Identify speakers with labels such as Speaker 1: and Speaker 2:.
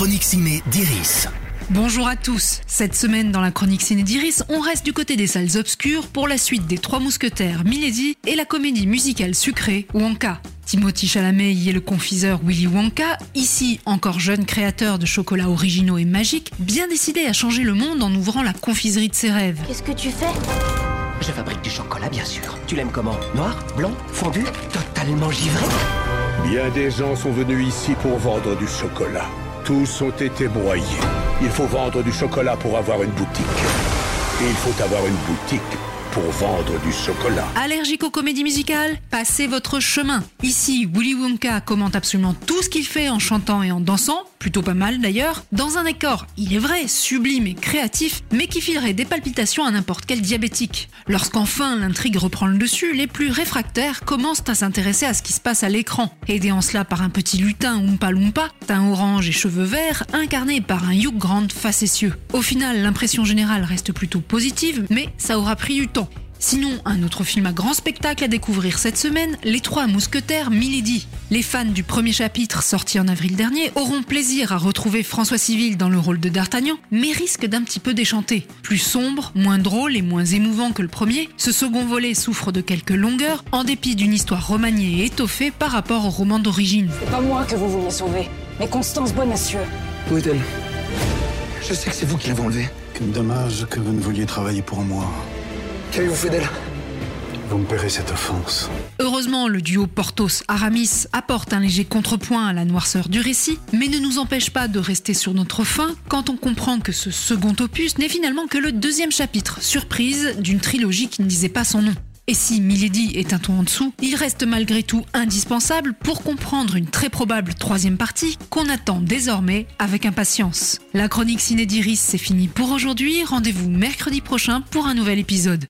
Speaker 1: chronique ciné d'Iris.
Speaker 2: Bonjour à tous. Cette semaine dans la chronique ciné d'Iris, on reste du côté des salles obscures pour la suite des Trois Mousquetaires, Milady et la comédie musicale sucrée Wonka. Timothy Chalamet y est le confiseur Willy Wonka, ici encore jeune créateur de chocolats originaux et magiques, bien décidé à changer le monde en ouvrant la confiserie de ses rêves.
Speaker 3: Qu'est-ce que tu fais?
Speaker 4: Je fabrique du chocolat, bien sûr. Tu l'aimes comment? Noir Blanc Fondu? Totalement givré?
Speaker 5: Bien des gens sont venus ici pour vendre du chocolat. Tous ont été broyés. Il faut vendre du chocolat pour avoir une boutique. Et il faut avoir une boutique pour vendre du chocolat.
Speaker 2: Allergique aux comédies musicales Passez votre chemin. Ici, Willy Wonka commente absolument tout ce qu'il fait en chantant et en dansant, plutôt pas mal d'ailleurs, dans un décor, il est vrai, sublime et créatif, mais qui filerait des palpitations à n'importe quel diabétique. Lorsqu'enfin l'intrigue reprend le dessus, les plus réfractaires commencent à s'intéresser à ce qui se passe à l'écran, aidés en cela par un petit lutin Oompa Loompa, teint orange et cheveux verts, incarné par un Hugh Grant facétieux. Au final, l'impression générale reste plutôt positive, mais ça aura pris du temps. Sinon, un autre film à grand spectacle à découvrir cette semaine, Les Trois Mousquetaires Milady. Les fans du premier chapitre, sorti en avril dernier, auront plaisir à retrouver François Civil dans le rôle de D'Artagnan, mais risquent d'un petit peu déchanter. Plus sombre, moins drôle et moins émouvant que le premier, ce second volet souffre de quelques longueurs, en dépit d'une histoire remaniée et étoffée par rapport au roman d'origine.
Speaker 6: C'est pas moi que vous vouliez sauver, mais Constance Bonacieux.
Speaker 4: Où est-elle? Je sais que c'est vous qui l'avez enlevée.
Speaker 7: Quel dommage que vous ne vouliez travailler pour moi.
Speaker 4: Qu'avez-vous fait d'elle?
Speaker 7: Vous me paierez cette offense.
Speaker 2: Heureusement, le duo Portos-Aramis apporte un léger contrepoint à la noirceur du récit, mais ne nous empêche pas de rester sur notre faim quand on comprend que ce second opus n'est finalement que le deuxième chapitre, surprise d'une trilogie qui ne disait pas son nom. Et si Milady est un ton en dessous, il reste malgré tout indispensable pour comprendre une très probable troisième partie qu'on attend désormais avec impatience. La chronique Ciné d'Iris, c'est fini pour aujourd'hui. Rendez-vous mercredi prochain pour un nouvel épisode.